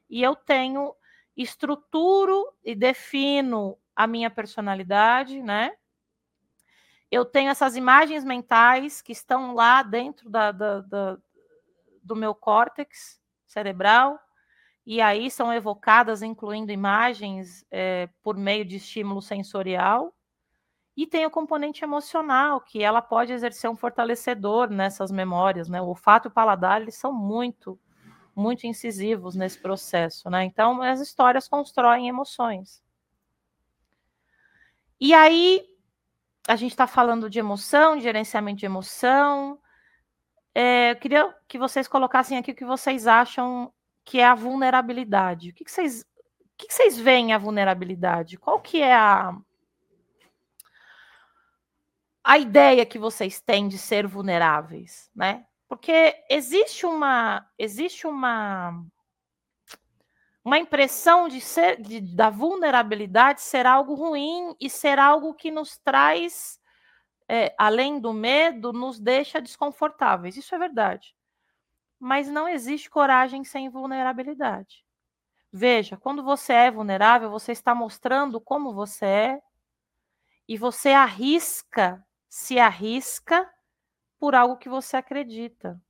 e eu tenho estruturo e defino a minha personalidade, né? eu tenho essas imagens mentais que estão lá dentro da, da, da, do meu córtex cerebral, e aí são evocadas, incluindo imagens é, por meio de estímulo sensorial. E tem o componente emocional, que ela pode exercer um fortalecedor nessas memórias, né? O olfato e o paladar, eles são muito, muito incisivos nesse processo, né? Então, as histórias constroem emoções. E aí, a gente está falando de emoção, de gerenciamento de emoção. É, eu queria que vocês colocassem aqui o que vocês acham que é a vulnerabilidade. O que, que vocês, o que, vocês veem a vulnerabilidade? Qual que é a a ideia que vocês têm de ser vulneráveis, né? Porque existe uma existe uma uma impressão de ser de, da vulnerabilidade ser algo ruim e ser algo que nos traz, é, além do medo, nos deixa desconfortáveis. Isso é verdade. Mas não existe coragem sem vulnerabilidade. Veja, quando você é vulnerável, você está mostrando como você é e você arrisca, se arrisca por algo que você acredita.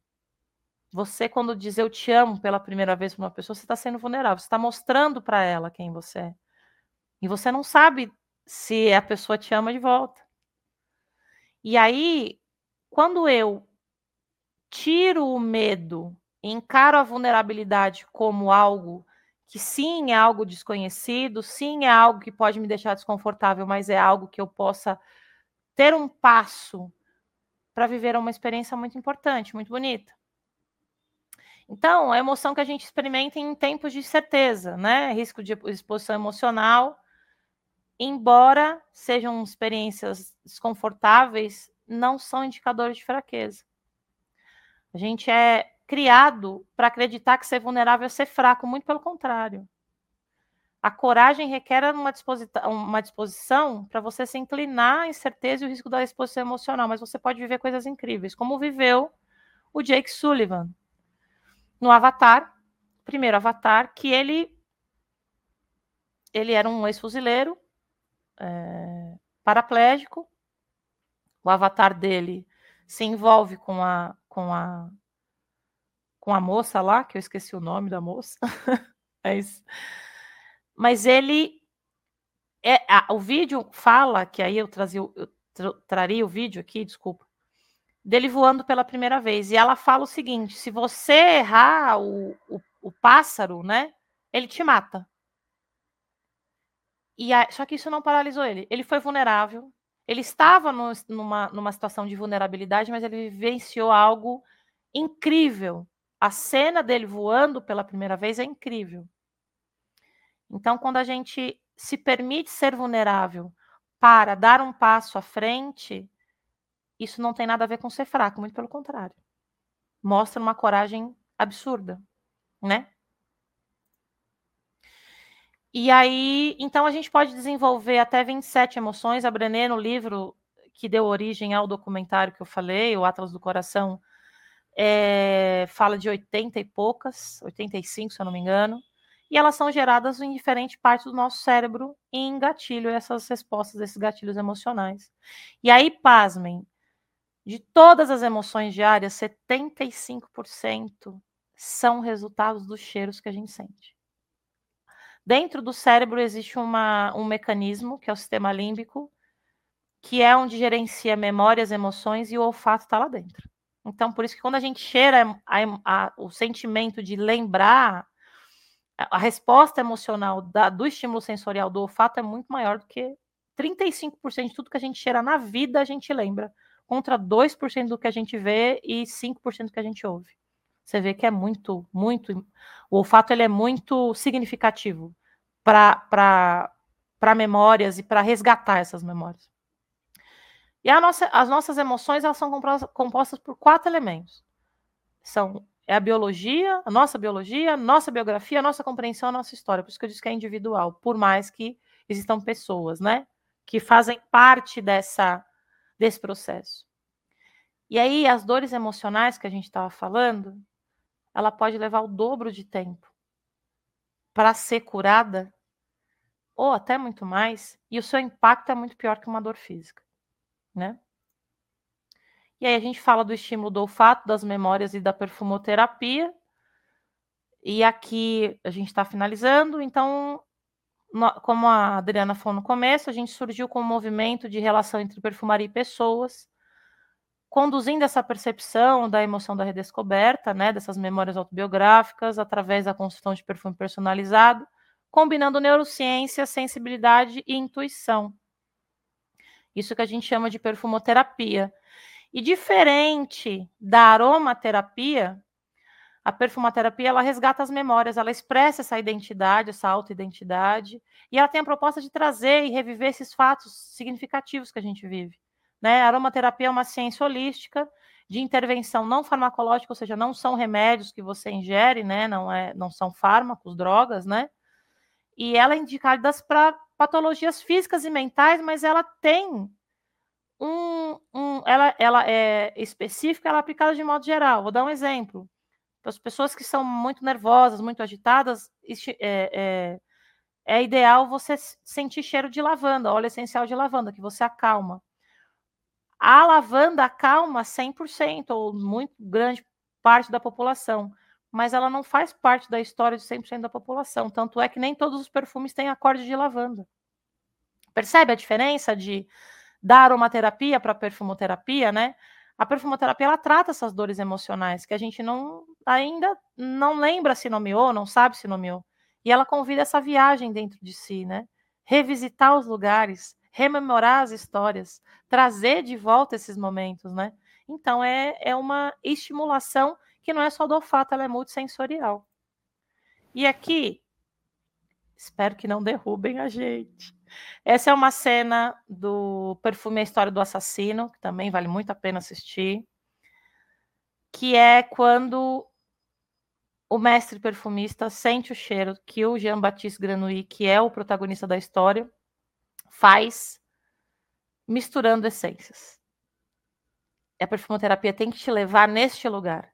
Você, quando diz eu te amo pela primeira vez para uma pessoa, você está sendo vulnerável, você está mostrando para ela quem você é. E você não sabe se a pessoa te ama de volta. E aí, quando eu tiro o medo encaro a vulnerabilidade como algo que sim é algo desconhecido, sim é algo que pode me deixar desconfortável, mas é algo que eu possa ter um passo para viver uma experiência muito importante, muito bonita. Então, a emoção que a gente experimenta em tempos de certeza, né? Risco de exposição emocional, embora sejam experiências desconfortáveis, não são indicadores de fraqueza. A gente é criado para acreditar que ser vulnerável é ser fraco, muito pelo contrário. A coragem requer uma, disposição, uma disposição para você se inclinar à incerteza e o risco da exposição emocional, mas você pode viver coisas incríveis, como viveu o Jake Sullivan, no Avatar, primeiro Avatar, que ele ele era um ex-fuzileiro é, paraplégico. O avatar dele se envolve com a com a com a moça lá, que eu esqueci o nome da moça. é isso. Mas ele é, a, o vídeo fala que aí eu trazia eu traria o vídeo aqui, desculpa dele voando pela primeira vez. E ela fala o seguinte: se você errar o, o, o pássaro, né, ele te mata. E a, só que isso não paralisou ele. Ele foi vulnerável. Ele estava no, numa, numa situação de vulnerabilidade, mas ele vivenciou algo incrível. A cena dele voando pela primeira vez é incrível. Então, quando a gente se permite ser vulnerável para dar um passo à frente, isso não tem nada a ver com ser fraco, muito pelo contrário. Mostra uma coragem absurda, né? E aí, então a gente pode desenvolver até 27 emoções. A Brené, no livro que deu origem ao documentário que eu falei, o Atlas do Coração, é, fala de 80 e poucas, 85, se eu não me engano, e elas são geradas em diferentes partes do nosso cérebro em gatilho essas respostas, esses gatilhos emocionais. E aí, pasmem, de todas as emoções diárias, 75% são resultados dos cheiros que a gente sente. Dentro do cérebro existe uma, um mecanismo, que é o sistema límbico, que é onde gerencia memórias, emoções e o olfato está lá dentro. Então, por isso que quando a gente cheira a, a, o sentimento de lembrar, a, resposta emocional da, do estímulo sensorial do olfato é muito maior do que 35% de tudo que a gente cheira na vida a gente lembra, contra 2% do que a gente vê e 5% do que a gente ouve. Você vê que é muito, muito. O olfato ele é muito significativo para memórias e para resgatar essas memórias. E nossa, as nossas emoções elas são compostas por quatro elementos. São é a biologia, a nossa biologia, a nossa biografia, a nossa compreensão, a nossa história. Por isso que eu disse que é individual, por mais que existam pessoas, né, que fazem parte dessa desse processo. E aí as dores emocionais que a gente estava falando, ela pode levar o dobro de tempo para ser curada, ou até muito mais, e o seu impacto é muito pior que uma dor física, né? E aí a gente fala do estímulo do olfato, das memórias e da perfumoterapia. E aqui a gente está finalizando, então, como a Adriana falou no começo, a gente surgiu com um movimento de relação entre perfumaria e pessoas, conduzindo essa percepção da emoção da redescoberta, né, dessas memórias autobiográficas, através da construção de perfume personalizado, combinando neurociência, sensibilidade e intuição. Isso que a gente chama de perfumoterapia. E diferente da aromaterapia, a perfumaterapia ela resgata as memórias, ela expressa essa identidade, essa autoidentidade, e ela tem a proposta de trazer e reviver esses fatos significativos que a gente vive. Né? A aromaterapia é uma ciência holística de intervenção não farmacológica, ou seja, não são remédios que você ingere, né? Não, é, não são fármacos, drogas, né? E ela é indicada para patologias físicas e mentais, mas ela tem um, um ela, ela é específica, ela é aplicada de modo geral. Vou dar um exemplo. Para as pessoas que são muito nervosas, muito agitadas, é, é, é ideal você sentir cheiro de lavanda, óleo essencial de lavanda, que você acalma. A lavanda acalma 100% ou muito grande parte da população, mas ela não faz parte da história de 100% da população. Tanto é que nem todos os perfumes têm acorde de lavanda. Percebe a diferença de da aromaterapia para a perfumoterapia, né? A perfumoterapia ela trata essas dores emocionais que a gente não ainda não lembra se nomeou, não sabe se nomeou. E ela convida essa viagem dentro de si, né? Revisitar os lugares, rememorar as histórias, trazer de volta esses momentos, né? Então é, é uma estimulação que não é só do olfato, ela é multissensorial. E aqui, espero que não derrubem a gente. Essa é uma cena do Perfume a História do Assassino, que também vale muito a pena assistir, que é quando o mestre perfumista sente o cheiro que o Jean-Baptiste Granouille, que é o protagonista da história, faz misturando essências. A perfumoterapia tem que te levar neste lugar.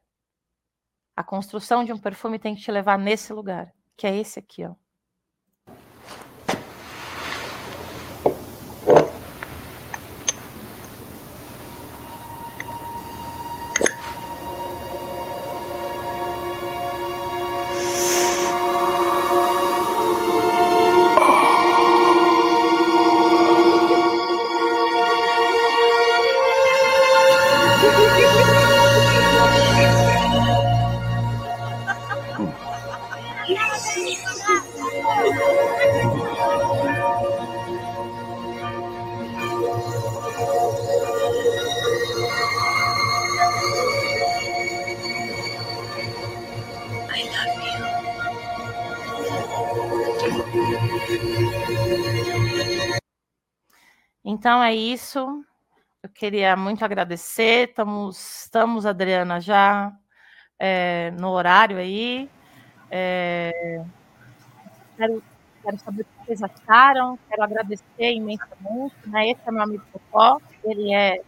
A construção de um perfume tem que te levar nesse lugar, que é esse aqui, ó. Isso. Eu queria muito agradecer. Estamos, estamos Adriana, já é, no horário aí. É, espero quero saber o que vocês acharam, quero agradecer imensamente, né? Esse é meu amigo Popó, ele é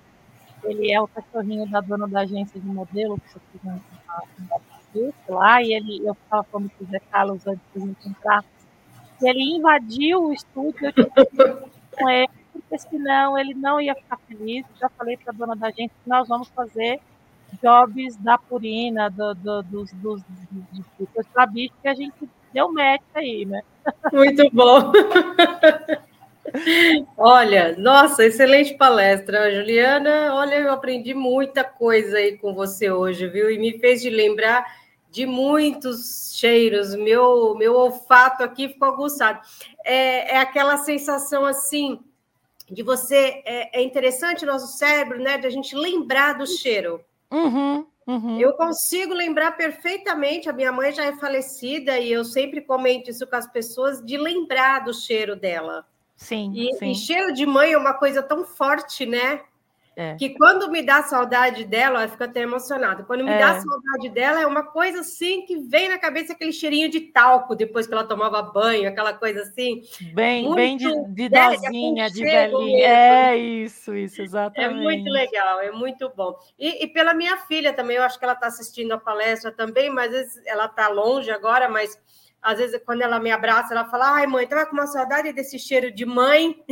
ele é o cachorrinho da dona da agência de modelo, que vocês lá, e ele, eu estava falando com o Zé Carlos antes de gente entrar, e ele invadiu o estúdio, eu tive com ele, porque senão ele não ia ficar feliz. Já falei para a dona da agência que nós vamos fazer jobs da Purina, do, do, dos, dos, dos, dos para que a gente deu match aí, né? Muito bom. Olha, nossa, excelente palestra, Juliana. Olha, eu aprendi muita coisa aí com você hoje, viu? E me fez de lembrar de muitos cheiros. Meu, meu olfato aqui ficou aguçado. É, é aquela sensação assim de você. É, é interessante o nosso cérebro, né? De a gente lembrar do cheiro. Uhum, uhum. Eu consigo lembrar perfeitamente, a minha mãe já é falecida e eu sempre comento isso com as pessoas, de lembrar do cheiro dela. Sim, e, sim. e cheiro de mãe é uma coisa tão forte, né? É. Que quando me dá saudade dela, eu fico até emocionada. Quando me é. dá saudade dela, é uma coisa assim que vem na cabeça aquele cheirinho de talco depois que ela tomava banho, aquela coisa assim. Bem, bem de, de dozinha, de velhinha. É isso, isso, exatamente. É muito legal, é muito bom. E, e pela minha filha também, eu acho que ela está assistindo a palestra também, mas ela está longe agora, mas às vezes, quando ela me abraça, ela fala: Ai, mãe, tava com uma saudade desse cheiro de mãe.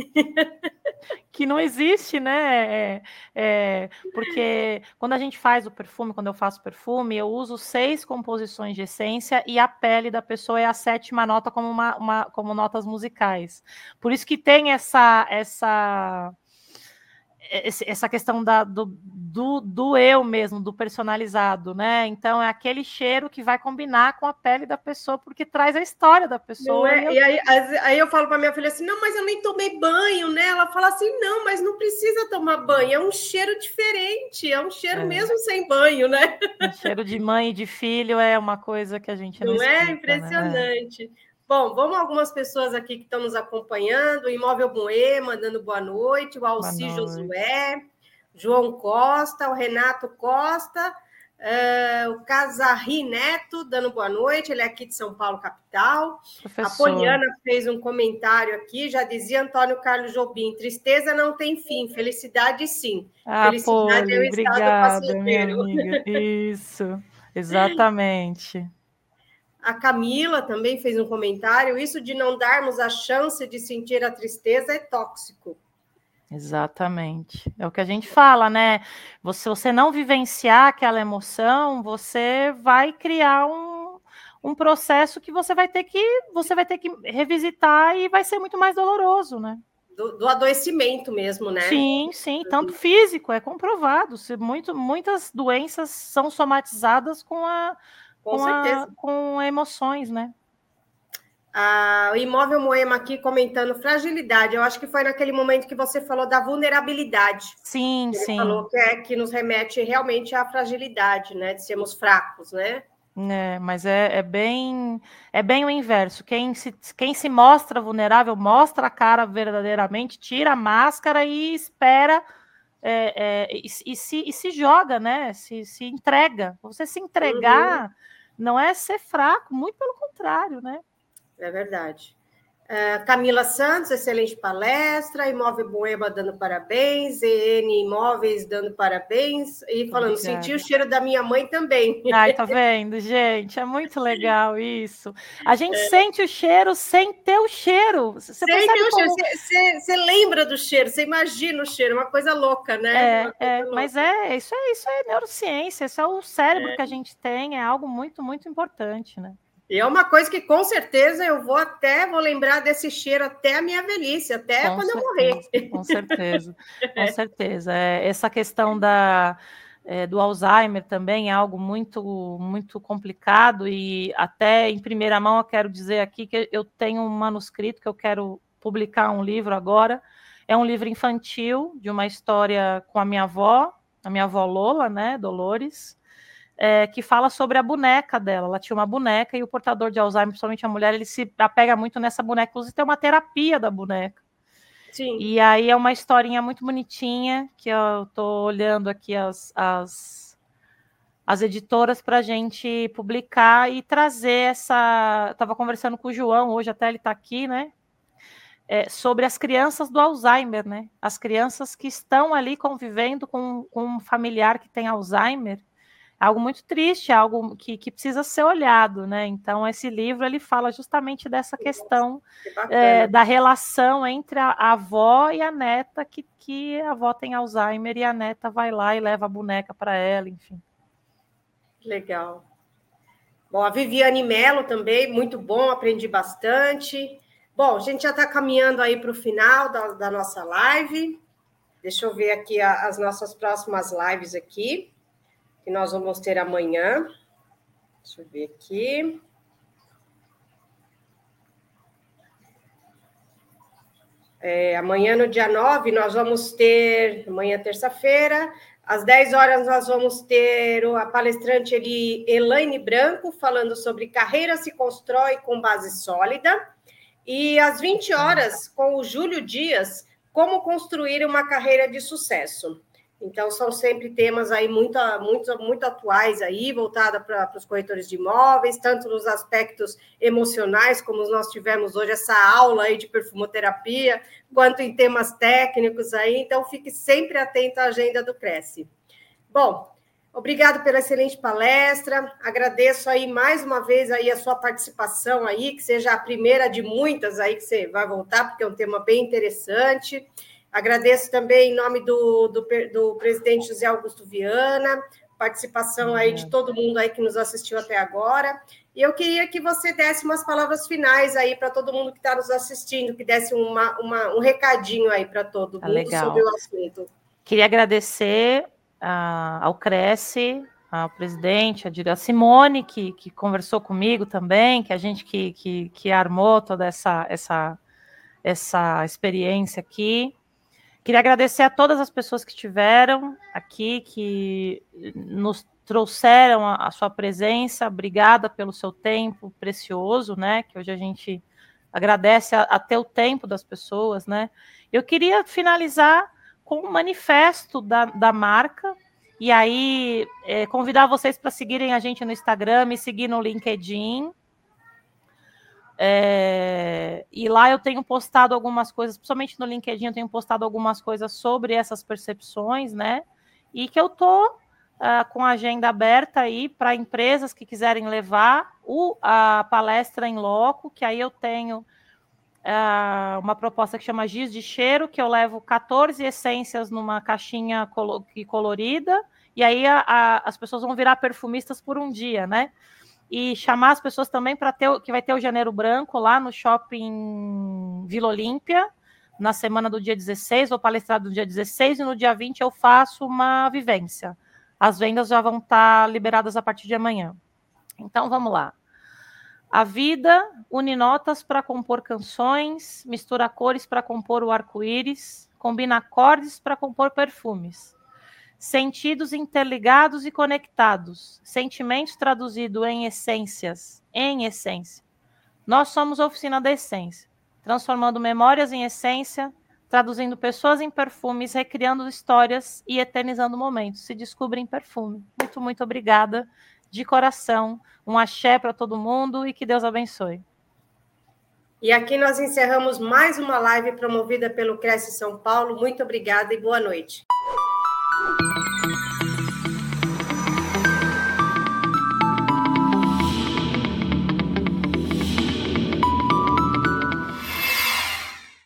Que não existe, né? É, é, porque quando a gente faz o perfume, quando eu faço perfume, eu uso seis composições de essência e a pele da pessoa é a sétima nota como, uma, uma como notas musicais. Por isso que tem essa. essa essa questão da, do, do, do, eu mesmo, do personalizado, né? Então é aquele cheiro que vai combinar com a pele da pessoa, porque traz a história da pessoa. É? E, eu... e aí, aí, eu falo para minha filha assim: não, mas eu nem tomei banho, né? Ela fala assim: não, mas não precisa tomar banho, é um cheiro diferente, é um cheiro é. mesmo sem banho, né? Cheiro de mãe e de filho é uma coisa que a gente não, não é impressionante. Né? Bom, vamos algumas pessoas aqui que estão nos acompanhando. O Imóvel Boê, mandando boa noite. O Alci Josué, João Costa, o Renato Costa, uh, o Casarri Neto, dando boa noite. Ele é aqui de São Paulo, capital. Professor. A Poliana fez um comentário aqui. Já dizia Antônio Carlos Jobim: tristeza não tem fim, felicidade sim. Ah, felicidade Poli, é o obrigada, estado amiga. Isso, exatamente. A Camila também fez um comentário: isso de não darmos a chance de sentir a tristeza é tóxico. Exatamente. É o que a gente fala, né? Se você não vivenciar aquela emoção, você vai criar um, um processo que você vai ter que você vai ter que revisitar e vai ser muito mais doloroso, né? Do, do adoecimento mesmo, né? Sim, sim, tanto físico, é comprovado. Se muito, muitas doenças são somatizadas com a com, com, a, com emoções, né? Ah, o imóvel Moema aqui comentando fragilidade. Eu acho que foi naquele momento que você falou da vulnerabilidade. Sim, Ele sim. Falou que é que nos remete realmente à fragilidade, né? De sermos fracos, né? É, mas é, é, bem é bem o inverso. Quem se, quem se mostra vulnerável mostra a cara verdadeiramente, tira a máscara e espera é, é, e, e, se, e se joga, né? Se, se entrega. Você se entregar uhum. Não é ser fraco, muito pelo contrário, né? É verdade. É, Camila Santos, excelente palestra. Imóvel Boema dando parabéns. EN Imóveis dando parabéns. E falando, Obrigada. senti o cheiro da minha mãe também. Ai, tá vendo, gente? É muito legal isso. A gente é. sente o cheiro sem ter o cheiro. Você sem ter o como... cheiro. Você, lembra do cheiro, você imagina o cheiro, uma coisa louca, né? É, é louca. mas é isso, é isso é neurociência, isso é o cérebro é. que a gente tem, é algo muito, muito importante, né? E é uma coisa que com certeza eu vou até vou lembrar desse cheiro até a minha velhice, até com quando certeza, eu morrer. Com certeza, com certeza. É, essa questão da, é, do Alzheimer também é algo muito, muito complicado, e até em primeira mão eu quero dizer aqui que eu tenho um manuscrito que eu quero publicar um livro agora. É um livro infantil de uma história com a minha avó, a minha avó Lola, né, Dolores é, que fala sobre a boneca dela. Ela tinha uma boneca e o portador de Alzheimer, principalmente a mulher, ele se apega muito nessa boneca. Inclusive, tem uma terapia da boneca. Sim. E aí é uma historinha muito bonitinha, que eu tô olhando aqui as, as, as editoras para a gente publicar e trazer essa. Estava conversando com o João hoje, até ele está aqui, né? É, sobre as crianças do Alzheimer, né? As crianças que estão ali convivendo com, com um familiar que tem Alzheimer algo muito triste, algo que, que precisa ser olhado, né? Então, esse livro ele fala justamente dessa questão que é, da relação entre a, a, avó e a neta, que, que a avó tem Alzheimer e a neta vai lá e leva a boneca para ela, enfim. Legal. Bom, a Viviane Mello também, muito bom, aprendi bastante. Bom, a gente já está caminhando aí para o final da, da, nossa live. Deixa eu ver aqui a, as nossas próximas lives aqui que nós vamos ter amanhã. Deixa eu ver aqui. É, amanhã, no dia 9, nós vamos ter, amanhã, terça-feira, às 10 horas, nós vamos ter a palestrante Elaine Branco, falando sobre carreira se constrói com base sólida. E às 20 horas, com o Júlio Dias, como construir uma carreira de sucesso. Então, são sempre temas aí muito, muito, muito atuais aí, voltada para os corretores de imóveis, tanto nos aspectos emocionais, como nós tivemos hoje essa aula aí de perfumoterapia, quanto em temas técnicos aí. Então, fique sempre atento à agenda do Cresce. Bom, obrigado pela excelente palestra. Agradeço aí mais uma vez aí a sua participação aí, que seja a primeira de muitas aí que você vai voltar, porque é um tema bem interessante. Agradeço também em nome do, do, do presidente José Augusto Viana, participação aí de todo mundo aí que nos assistiu até agora. E eu queria que você desse umas palavras finais aí para todo mundo que está nos assistindo, que desse uma, uma, um recadinho aí para todo tá mundo legal. sobre o assunto. Queria agradecer uh, ao Cresce, ao presidente, a Simone, que, que conversou comigo também, que a gente que, que, que armou toda essa, essa, essa experiência aqui. Queria agradecer a todas as pessoas que estiveram aqui, que nos trouxeram a, a, sua presença. Obrigada pelo seu tempo precioso, né? Que hoje a gente agradece até o tempo das pessoas, né? Eu queria finalizar com um manifesto da, da marca. E aí, é, convidar vocês para seguirem a gente no Instagram, me seguir no LinkedIn, é, e lá eu tenho postado algumas coisas, principalmente no LinkedIn, eu tenho postado algumas coisas sobre essas percepções, né? E que eu tô uh, com a agenda aberta aí para empresas que quiserem levar o, a palestra em loco, que aí eu tenho uh, uma proposta que chama Giz de Cheiro, que eu levo 14 essências numa caixinha colo colorida, e aí a, a, as pessoas vão virar perfumistas por um dia, né? E chamar as pessoas também para ter que vai ter o Janeiro Branco lá no shopping Vila Olímpia, na semana do dia 16, vou palestrar do dia 16 e no dia 20 eu faço uma vivência. As vendas já vão estar tá liberadas a partir de amanhã. Então vamos lá. A vida une notas para compor canções, mistura cores para compor o arco-íris, combina acordes para compor perfumes sentidos interligados e conectados, sentimentos traduzido em essências, em essência. Nós somos oficina da essência, transformando memórias em essência, traduzindo pessoas em perfumes, recriando histórias e eternizando momentos. Se descobre em perfume. Muito, muito obrigada de coração. Um axé para todo mundo e que Deus abençoe. E aqui nós encerramos mais uma live promovida pelo Cresce São Paulo. Muito obrigada e boa noite. Thank you.